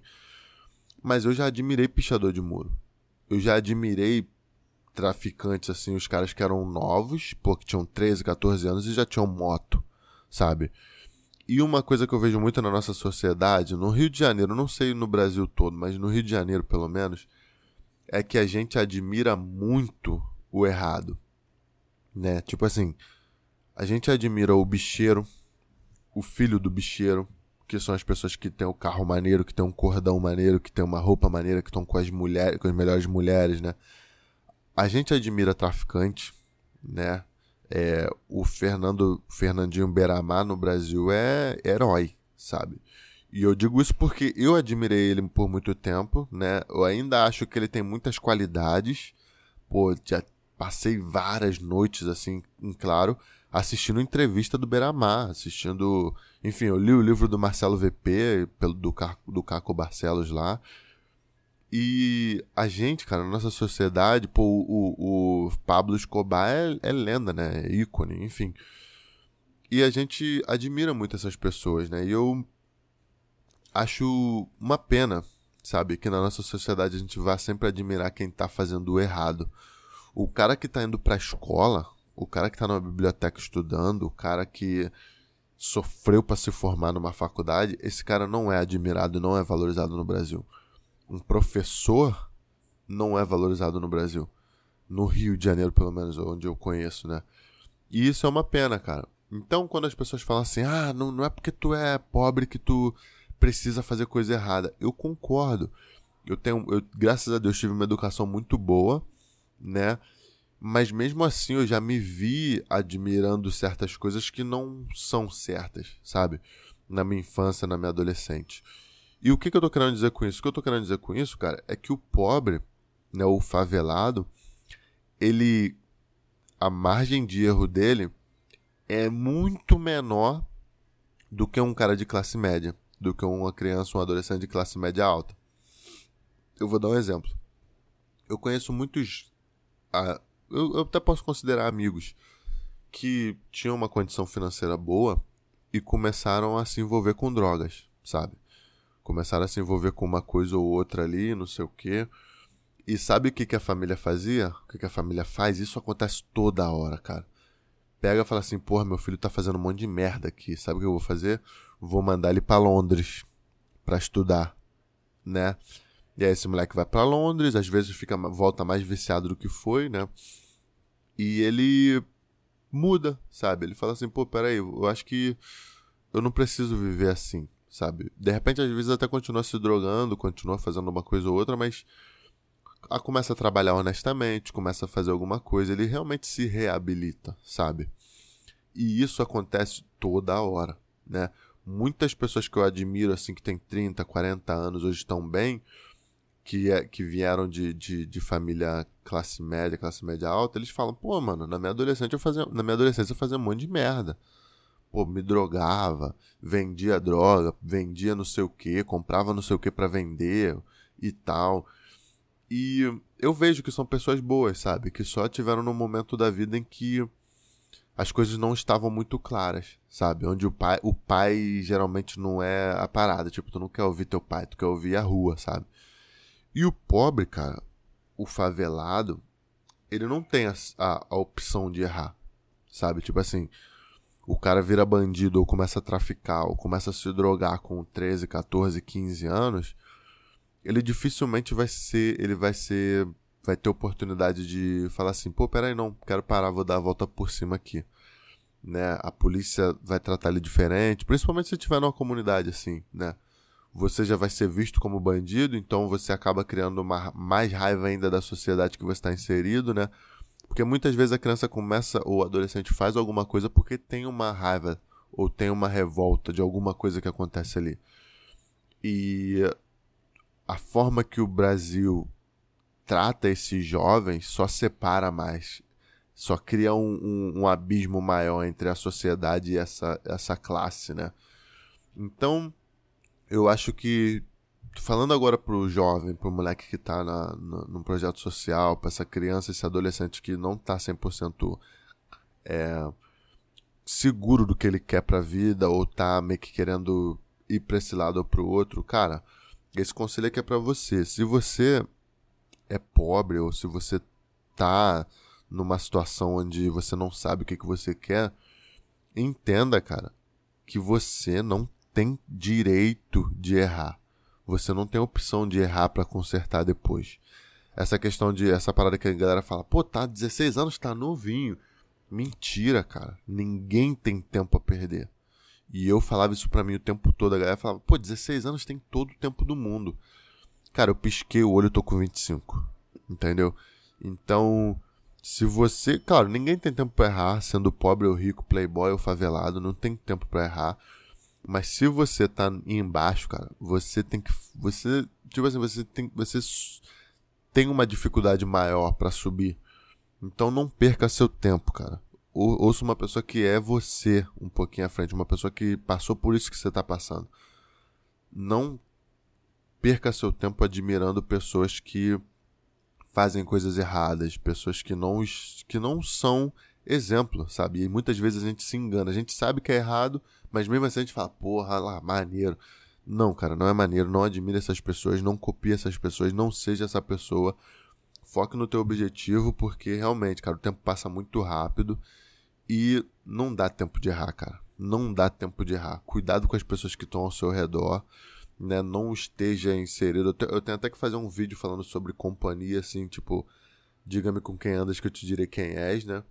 Mas eu já admirei pichador de muro. Eu já admirei traficantes, assim, os caras que eram novos, pô, que tinham 13, 14 anos e já tinham moto, sabe? E uma coisa que eu vejo muito na nossa sociedade, no Rio de Janeiro, não sei no Brasil todo, mas no Rio de Janeiro pelo menos, é que a gente admira muito o errado, né? Tipo assim, a gente admira o bicheiro, o filho do bicheiro, que são as pessoas que têm o carro maneiro, que têm um cordão maneiro, que têm uma roupa maneira, que estão com as mulheres, com as melhores mulheres, né? A gente admira traficante, né? É, o Fernando Fernandinho Beramar no Brasil é herói, sabe? E eu digo isso porque eu admirei ele por muito tempo, né? Eu ainda acho que ele tem muitas qualidades. Pô, já passei várias noites assim, em claro, assistindo entrevista do Beramar, assistindo, enfim, eu li o livro do Marcelo VP, pelo do do Caco Barcelos lá. E a gente, cara, na nossa sociedade, pô, o, o Pablo Escobar é, é lenda, né? É ícone, enfim. E a gente admira muito essas pessoas, né? E eu acho uma pena, sabe? Que na nossa sociedade a gente vá sempre admirar quem tá fazendo o errado. O cara que tá indo pra escola, o cara que tá numa biblioteca estudando, o cara que sofreu para se formar numa faculdade, esse cara não é admirado, não é valorizado no Brasil um professor não é valorizado no Brasil. No Rio de Janeiro, pelo menos, onde eu conheço, né? E isso é uma pena, cara. Então, quando as pessoas falam assim, ah, não, não é porque tu é pobre que tu precisa fazer coisa errada. Eu concordo. Eu tenho, eu, graças a Deus, tive uma educação muito boa, né? Mas mesmo assim, eu já me vi admirando certas coisas que não são certas, sabe? Na minha infância, na minha adolescente. E o que, que eu tô querendo dizer com isso? O que eu tô querendo dizer com isso, cara, é que o pobre, né, o favelado, ele. A margem de erro dele é muito menor do que um cara de classe média, do que uma criança, um adolescente de classe média alta. Eu vou dar um exemplo. Eu conheço muitos. Ah, eu, eu até posso considerar amigos que tinham uma condição financeira boa e começaram a se envolver com drogas, sabe? Começaram a se envolver com uma coisa ou outra ali, não sei o quê. E sabe o que, que a família fazia? O que, que a família faz? Isso acontece toda hora, cara. Pega e fala assim, porra, meu filho tá fazendo um monte de merda aqui. Sabe o que eu vou fazer? Vou mandar ele para Londres para estudar, né? E aí esse moleque vai para Londres, às vezes fica volta mais viciado do que foi, né? E ele muda, sabe? Ele fala assim, pô, peraí, eu acho que eu não preciso viver assim sabe? De repente, às vezes, até continua se drogando, continua fazendo uma coisa ou outra, mas a, começa a trabalhar honestamente, começa a fazer alguma coisa, ele realmente se reabilita, sabe? E isso acontece toda hora, né? Muitas pessoas que eu admiro, assim, que têm 30, 40 anos, hoje estão bem, que, é, que vieram de, de, de, família classe média, classe média alta, eles falam, pô, mano, na minha adolescência eu fazia, na minha adolescência eu fazia um monte de merda. Pô, me drogava, vendia droga, vendia não sei o que, comprava não sei o que para vender e tal. E eu vejo que são pessoas boas, sabe? Que só tiveram no momento da vida em que as coisas não estavam muito claras, sabe? Onde o pai, o pai geralmente não é a parada. Tipo, tu não quer ouvir teu pai, tu quer ouvir a rua, sabe? E o pobre, cara, o favelado, ele não tem a, a, a opção de errar, sabe? Tipo assim, o cara vira bandido ou começa a traficar ou começa a se drogar com 13, 14, 15 anos ele dificilmente vai ser, ele vai ser, vai ter oportunidade de falar assim, pô, peraí não, quero parar, vou dar a volta por cima aqui. Né? A polícia vai tratar ele diferente, principalmente se tiver numa comunidade assim, né? Você já vai ser visto como bandido, então você acaba criando uma, mais raiva ainda da sociedade que você está inserido, né? Porque muitas vezes a criança começa, ou o adolescente faz alguma coisa porque tem uma raiva, ou tem uma revolta de alguma coisa que acontece ali. E a forma que o Brasil trata esses jovens só separa mais, só cria um, um, um, abismo maior entre a sociedade e essa, essa classe, né? Então, eu acho que, falando agora pro jovem, pro moleque que tá na, no, num projeto social, para essa criança, esse adolescente que não tá 100% é, seguro do que ele quer pra vida, ou tá meio que querendo ir pra esse lado ou pro outro, cara esse conselho aqui é para você. Se você é pobre ou se você tá numa situação onde você não sabe o que, que você quer, entenda, cara, que você não tem direito de errar. Você não tem opção de errar para consertar depois. Essa questão de essa parada que a galera fala, pô, tá 16 anos, tá novinho. Mentira, cara. Ninguém tem tempo a perder. E eu falava isso pra mim o tempo todo. A galera falava, pô, 16 anos tem todo o tempo do mundo. Cara, eu pisquei o olho e tô com 25. Entendeu? Então, se você. Claro, ninguém tem tempo pra errar, sendo pobre ou rico, playboy ou favelado, não tem tempo pra errar. Mas se você tá embaixo, cara, você tem que. Você. Tipo assim, você tem. Você tem uma dificuldade maior para subir. Então não perca seu tempo, cara ouça uma pessoa que é você um pouquinho à frente, uma pessoa que passou por isso que você está passando. Não perca seu tempo admirando pessoas que fazem coisas erradas, pessoas que não, que não são exemplo, sabe? E muitas vezes a gente se engana. A gente sabe que é errado, mas mesmo assim a gente fala, porra, lá, maneiro. Não, cara, não é maneiro. Não admire essas pessoas, não copie essas pessoas, não seja essa pessoa. Foque no teu objetivo, porque realmente, cara, o tempo passa muito rápido e não dá tempo de errar, cara. Não dá tempo de errar. Cuidado com as pessoas que estão ao seu redor, né? Não esteja inserido. Eu tenho até que fazer um vídeo falando sobre companhia, assim, tipo, diga-me com quem andas que eu te direi quem és, né?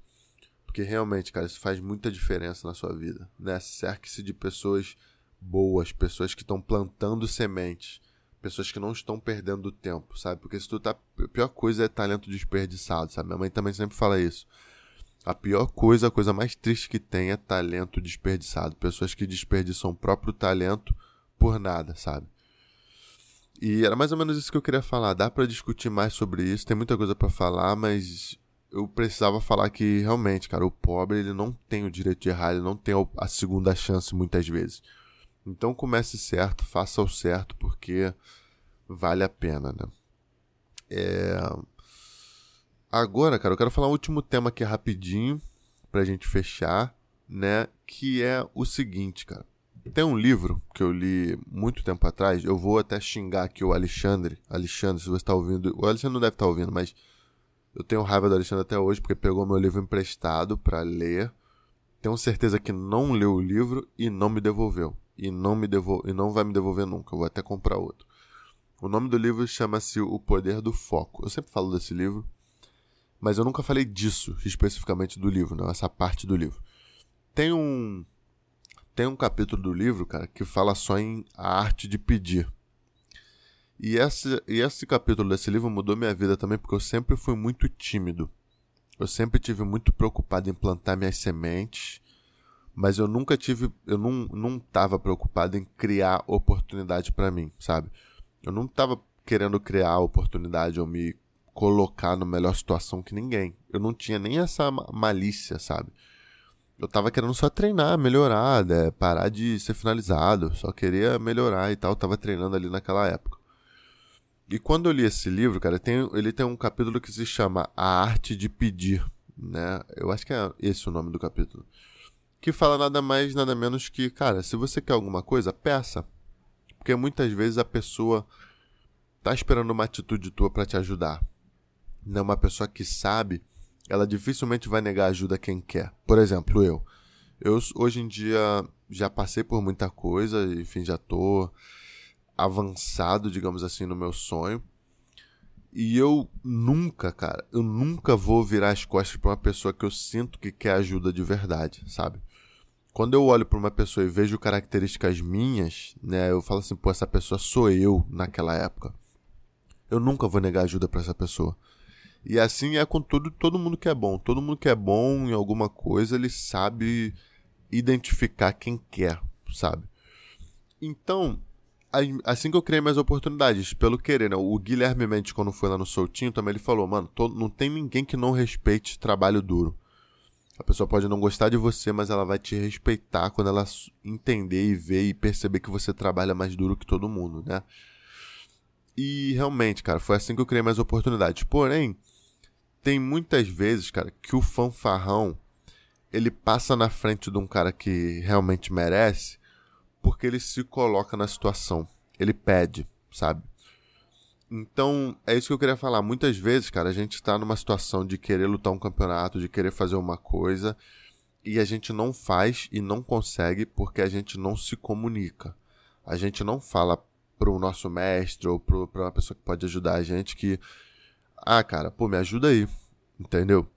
Porque realmente, cara, isso faz muita diferença na sua vida, né? Cerque-se de pessoas boas, pessoas que estão plantando sementes, pessoas que não estão perdendo tempo, sabe? Porque se tu tá. A pior coisa é talento desperdiçado, sabe? Minha mãe também sempre fala isso. A pior coisa, a coisa mais triste que tem é talento desperdiçado. Pessoas que desperdiçam o próprio talento por nada, sabe? E era mais ou menos isso que eu queria falar. Dá para discutir mais sobre isso, tem muita coisa para falar, mas eu precisava falar que realmente, cara, o pobre ele não tem o direito de errar, ele não tem a segunda chance muitas vezes. Então comece certo, faça o certo, porque vale a pena, né? É... Agora, cara, eu quero falar um último tema aqui rapidinho pra gente fechar, né? Que é o seguinte, cara. Tem um livro que eu li muito tempo atrás. Eu vou até xingar aqui o Alexandre. Alexandre, se você está ouvindo. O Alexandre não deve estar tá ouvindo, mas eu tenho raiva do Alexandre até hoje porque pegou meu livro emprestado para ler. Tenho certeza que não leu o livro e não me devolveu. E não me devol... e não vai me devolver nunca. Eu vou até comprar outro. O nome do livro chama-se O Poder do Foco. Eu sempre falo desse livro mas eu nunca falei disso especificamente do livro, não, essa parte do livro. Tem um tem um capítulo do livro, cara, que fala só em a arte de pedir. E esse, e esse capítulo desse livro mudou minha vida também, porque eu sempre fui muito tímido. Eu sempre tive muito preocupado em plantar minhas sementes, mas eu nunca tive, eu não não estava preocupado em criar oportunidade para mim, sabe? Eu não estava querendo criar oportunidade ou me colocar na melhor situação que ninguém. Eu não tinha nem essa malícia, sabe? eu tava querendo só treinar, melhorar, né? parar de ser finalizado, só queria melhorar e tal, tava treinando ali naquela época. E quando eu li esse livro, cara, tem, ele tem um capítulo que se chama A Arte de Pedir, né? Eu acho que é esse o nome do capítulo. Que fala nada mais, nada menos que, cara, se você quer alguma coisa, peça. Porque muitas vezes a pessoa tá esperando uma atitude tua para te ajudar. Não é uma pessoa que sabe ela dificilmente vai negar ajuda a quem quer. Por exemplo, eu. Eu hoje em dia já passei por muita coisa, enfim, já tô avançado, digamos assim, no meu sonho. E eu nunca, cara, eu nunca vou virar as costas para uma pessoa que eu sinto que quer ajuda de verdade, sabe? Quando eu olho para uma pessoa e vejo características minhas, né, eu falo assim, pô, essa pessoa sou eu naquela época. Eu nunca vou negar ajuda para essa pessoa. E assim é com tudo, todo mundo que é bom. Todo mundo que é bom em alguma coisa, ele sabe identificar quem quer, sabe? Então, assim que eu criei minhas oportunidades, pelo querer, né? O Guilherme Mendes, quando foi lá no Soltinho, também ele falou, mano, não tem ninguém que não respeite trabalho duro. A pessoa pode não gostar de você, mas ela vai te respeitar quando ela entender e ver e perceber que você trabalha mais duro que todo mundo, né? E realmente, cara, foi assim que eu criei minhas oportunidades. Porém, tem muitas vezes, cara, que o fanfarrão ele passa na frente de um cara que realmente merece porque ele se coloca na situação. Ele pede, sabe? Então, é isso que eu queria falar. Muitas vezes, cara, a gente está numa situação de querer lutar um campeonato, de querer fazer uma coisa, e a gente não faz e não consegue porque a gente não se comunica. A gente não fala para o nosso mestre ou para uma pessoa que pode ajudar a gente que, ah, cara, pô, me ajuda aí, entendeu?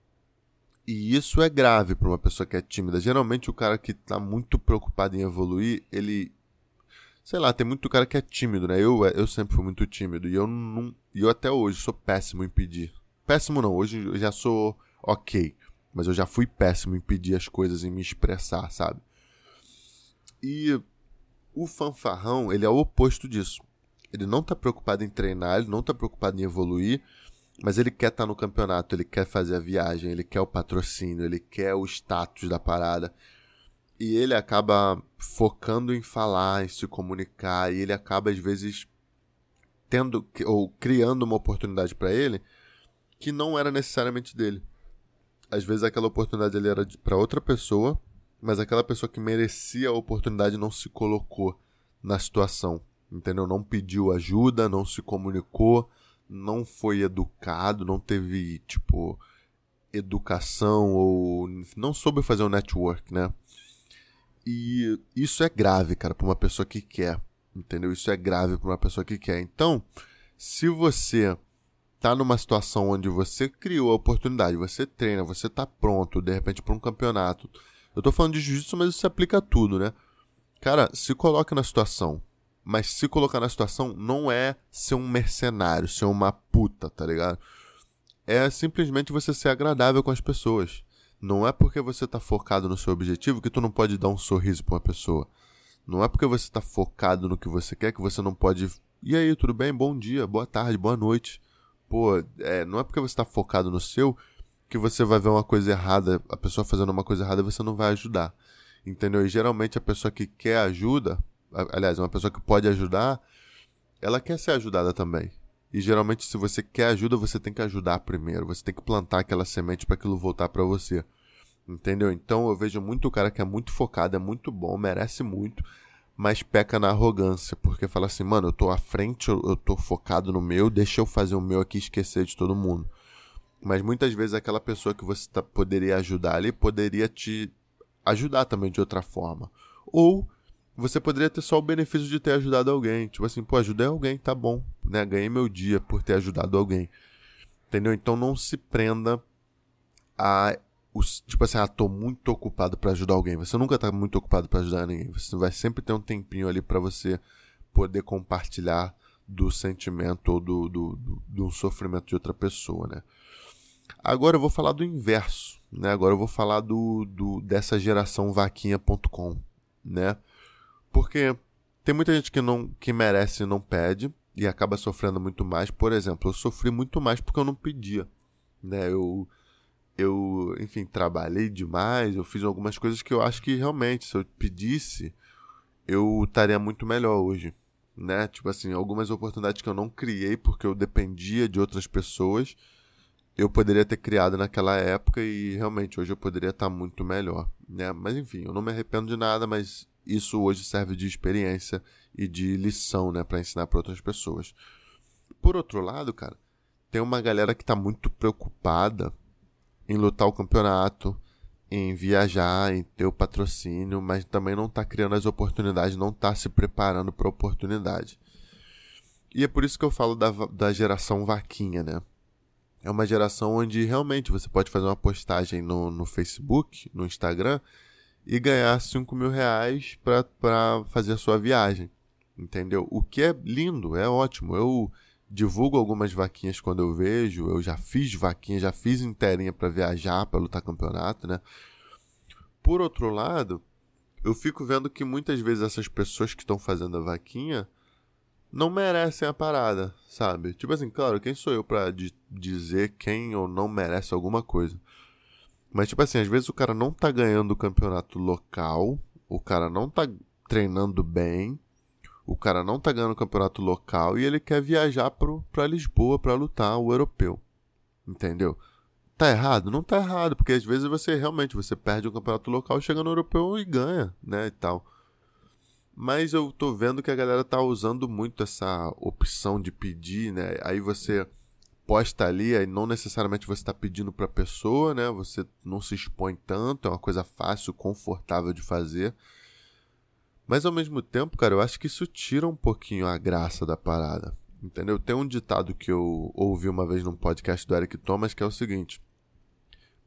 E isso é grave para uma pessoa que é tímida. Geralmente o cara que está muito preocupado em evoluir, ele sei lá, tem muito cara que é tímido, né? Eu, eu sempre fui muito tímido e eu não, eu até hoje sou péssimo em pedir. Péssimo não, hoje eu já sou OK, mas eu já fui péssimo em pedir as coisas e me expressar, sabe? E o fanfarrão, ele é o oposto disso. Ele não está preocupado em treinar, ele não está preocupado em evoluir, mas ele quer estar tá no campeonato, ele quer fazer a viagem, ele quer o patrocínio, ele quer o status da parada. E ele acaba focando em falar, em se comunicar, e ele acaba às vezes tendo ou criando uma oportunidade para ele que não era necessariamente dele. Às vezes aquela oportunidade ele era para outra pessoa mas aquela pessoa que merecia a oportunidade não se colocou na situação, entendeu? Não pediu ajuda, não se comunicou, não foi educado, não teve, tipo, educação ou não soube fazer um network, né? E isso é grave, cara, para uma pessoa que quer, entendeu? Isso é grave para uma pessoa que quer. Então, se você tá numa situação onde você criou a oportunidade, você treina, você tá pronto, de repente para um campeonato, eu tô falando de jiu-jitsu, mas isso se aplica a tudo, né? Cara, se coloque na situação. Mas se colocar na situação não é ser um mercenário, ser uma puta, tá ligado? É simplesmente você ser agradável com as pessoas. Não é porque você tá focado no seu objetivo que tu não pode dar um sorriso pra uma pessoa. Não é porque você tá focado no que você quer que você não pode. E aí, tudo bem? Bom dia, boa tarde, boa noite. Pô, é, não é porque você tá focado no seu que você vai ver uma coisa errada, a pessoa fazendo uma coisa errada, você não vai ajudar. Entendeu? E geralmente a pessoa que quer ajuda, aliás, uma pessoa que pode ajudar, ela quer ser ajudada também. E geralmente, se você quer ajuda, você tem que ajudar primeiro. Você tem que plantar aquela semente para aquilo voltar para você. Entendeu? Então eu vejo muito cara que é muito focado, é muito bom, merece muito, mas peca na arrogância, porque fala assim, mano, eu tô à frente, eu, eu tô focado no meu, deixa eu fazer o meu aqui e esquecer de todo mundo. Mas muitas vezes aquela pessoa que você tá, poderia ajudar ali poderia te ajudar também de outra forma. Ou você poderia ter só o benefício de ter ajudado alguém. Tipo assim, pô, ajudei alguém, tá bom. Né? Ganhei meu dia por ter ajudado alguém. Entendeu? Então não se prenda a. Os, tipo assim, ah, tô muito ocupado para ajudar alguém. Você nunca tá muito ocupado para ajudar ninguém. Você vai sempre ter um tempinho ali para você poder compartilhar do sentimento ou do, do, do, do sofrimento de outra pessoa, né? Agora eu vou falar do inverso, né? Agora eu vou falar do, do dessa geração vaquinha.com, né? Porque tem muita gente que não que merece e não pede e acaba sofrendo muito mais. Por exemplo, eu sofri muito mais porque eu não pedia, né? Eu eu, enfim, trabalhei demais, eu fiz algumas coisas que eu acho que realmente, se eu pedisse, eu estaria muito melhor hoje, né? Tipo assim, algumas oportunidades que eu não criei porque eu dependia de outras pessoas, eu poderia ter criado naquela época e realmente hoje eu poderia estar muito melhor, né? Mas enfim, eu não me arrependo de nada, mas isso hoje serve de experiência e de lição, né, para ensinar para outras pessoas. Por outro lado, cara, tem uma galera que está muito preocupada em lutar o campeonato, em viajar, em ter o patrocínio, mas também não está criando as oportunidades, não está se preparando para a oportunidade. E é por isso que eu falo da, da geração vaquinha, né? É uma geração onde realmente você pode fazer uma postagem no, no Facebook, no Instagram, e ganhar 5 mil reais para fazer a sua viagem. Entendeu? O que é lindo, é ótimo. Eu divulgo algumas vaquinhas quando eu vejo, eu já fiz vaquinha, já fiz inteirinha para viajar, para lutar campeonato, né? Por outro lado, eu fico vendo que muitas vezes essas pessoas que estão fazendo a vaquinha não merecem a parada, sabe? Tipo assim, claro, quem sou eu para dizer quem ou não merece alguma coisa? Mas, tipo assim, às vezes o cara não tá ganhando o campeonato local, o cara não tá treinando bem, o cara não tá ganhando o campeonato local e ele quer viajar pro, pra Lisboa para lutar o europeu. Entendeu? Tá errado? Não tá errado, porque às vezes você realmente você perde o campeonato local, chega no europeu e ganha, né, e tal. Mas eu tô vendo que a galera tá usando muito essa opção de pedir, né? Aí você posta ali, aí não necessariamente você está pedindo para a pessoa, né? Você não se expõe tanto, é uma coisa fácil, confortável de fazer. Mas ao mesmo tempo, cara, eu acho que isso tira um pouquinho a graça da parada. Entendeu? Tem um ditado que eu ouvi uma vez num podcast do Eric Thomas que é o seguinte: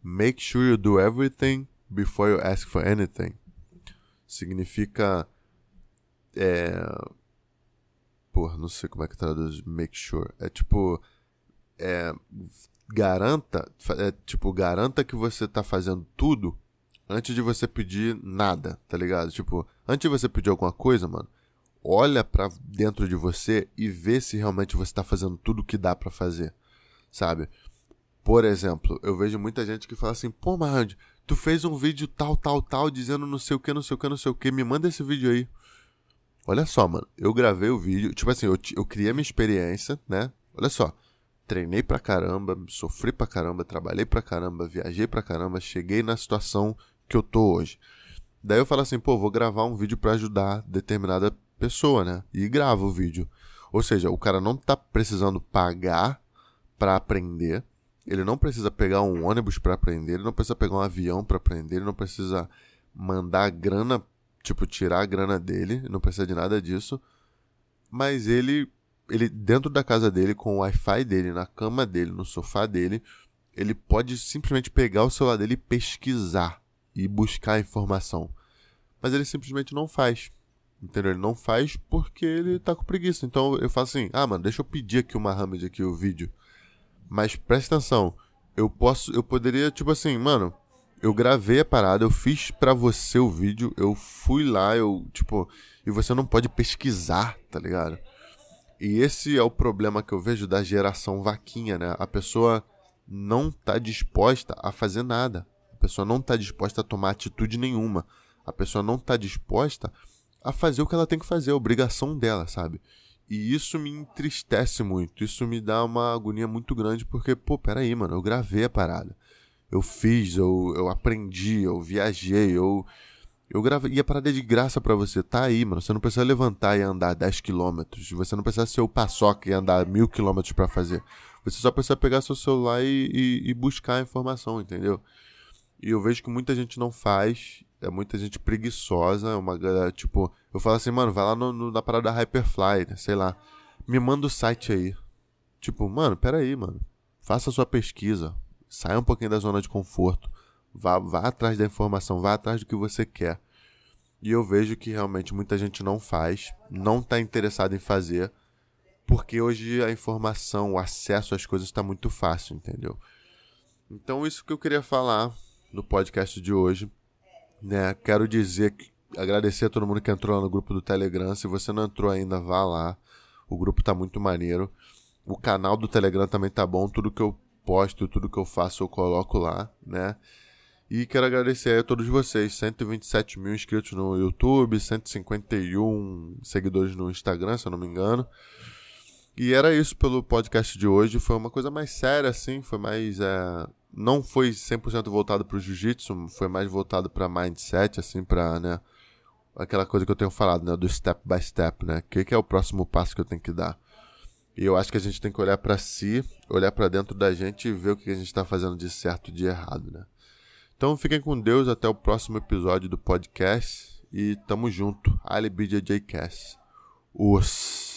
Make sure you do everything before you ask for anything. Significa. É. Porra, não sei como é que traduz make sure. É tipo é, garanta, é, tipo, garanta que você tá fazendo tudo antes de você pedir nada, tá ligado? Tipo, antes de você pedir alguma coisa, mano, olha para dentro de você e vê se realmente você tá fazendo tudo que dá para fazer, sabe? Por exemplo, eu vejo muita gente que fala assim, pô, Marand, tu fez um vídeo tal, tal, tal, dizendo não sei o que, não sei o que, não sei o que, me manda esse vídeo aí. Olha só, mano, eu gravei o vídeo, tipo assim, eu, eu criei a minha experiência, né? Olha só, treinei pra caramba, sofri pra caramba, trabalhei pra caramba, viajei pra caramba, cheguei na situação que eu tô hoje. Daí eu falo assim, pô, vou gravar um vídeo para ajudar determinada pessoa, né? E gravo o vídeo. Ou seja, o cara não tá precisando pagar para aprender, ele não precisa pegar um ônibus para aprender, ele não precisa pegar um avião para aprender, ele não precisa mandar grana, tipo, tirar a grana dele, não precisa de nada disso. Mas ele ele dentro da casa dele, com o Wi-Fi dele, na cama dele, no sofá dele, ele pode simplesmente pegar o celular dele e pesquisar e buscar informação. Mas ele simplesmente não faz. Entendeu? Ele não faz porque ele tá com preguiça. Então eu faço assim: "Ah, mano, deixa eu pedir aqui o Mohamed aqui o vídeo". Mas presta atenção, eu posso, eu poderia tipo assim, mano, eu gravei a parada, eu fiz para você o vídeo, eu fui lá, eu tipo, e você não pode pesquisar, tá ligado? E esse é o problema que eu vejo da geração vaquinha, né? A pessoa não está disposta a fazer nada. A pessoa não está disposta a tomar atitude nenhuma. A pessoa não está disposta a fazer o que ela tem que fazer, a obrigação dela, sabe? E isso me entristece muito. Isso me dá uma agonia muito grande, porque, pô, peraí, mano, eu gravei a parada. Eu fiz, eu, eu aprendi, eu viajei, eu eu gravei, e a parada de graça para você, tá aí, mano. Você não precisa levantar e andar 10 km. Você não precisa ser o paçoca e andar mil km para fazer. Você só precisa pegar seu celular e, e, e, buscar a informação, entendeu? E eu vejo que muita gente não faz, é muita gente preguiçosa, é uma galera, tipo, eu falo assim, mano, vai lá no, no, na parada da Hyperfly, né, sei lá, me manda o site aí. Tipo, mano, pera aí, mano. Faça a sua pesquisa, saia um pouquinho da zona de conforto. Vá, vá atrás da informação, vá atrás do que você quer. E eu vejo que realmente muita gente não faz, não está interessado em fazer, porque hoje a informação, o acesso às coisas está muito fácil, entendeu? Então, isso que eu queria falar no podcast de hoje. Né? Quero dizer que agradecer a todo mundo que entrou lá no grupo do Telegram. Se você não entrou ainda, vá lá. O grupo está muito maneiro. O canal do Telegram também tá bom. Tudo que eu posto, tudo que eu faço eu coloco lá, né? E quero agradecer a todos vocês, 127 mil inscritos no YouTube, 151 seguidores no Instagram, se eu não me engano. E era isso pelo podcast de hoje. Foi uma coisa mais séria, assim, foi mais. É... Não foi 100% voltado para o jiu-jitsu, foi mais voltado para mindset, assim, para, né? Aquela coisa que eu tenho falado, né? Do step by step, né? O que, que é o próximo passo que eu tenho que dar? E eu acho que a gente tem que olhar para si, olhar para dentro da gente e ver o que a gente está fazendo de certo e de errado, né? Então fiquem com Deus até o próximo episódio do podcast e tamo junto. Ali BJJ Cast. Os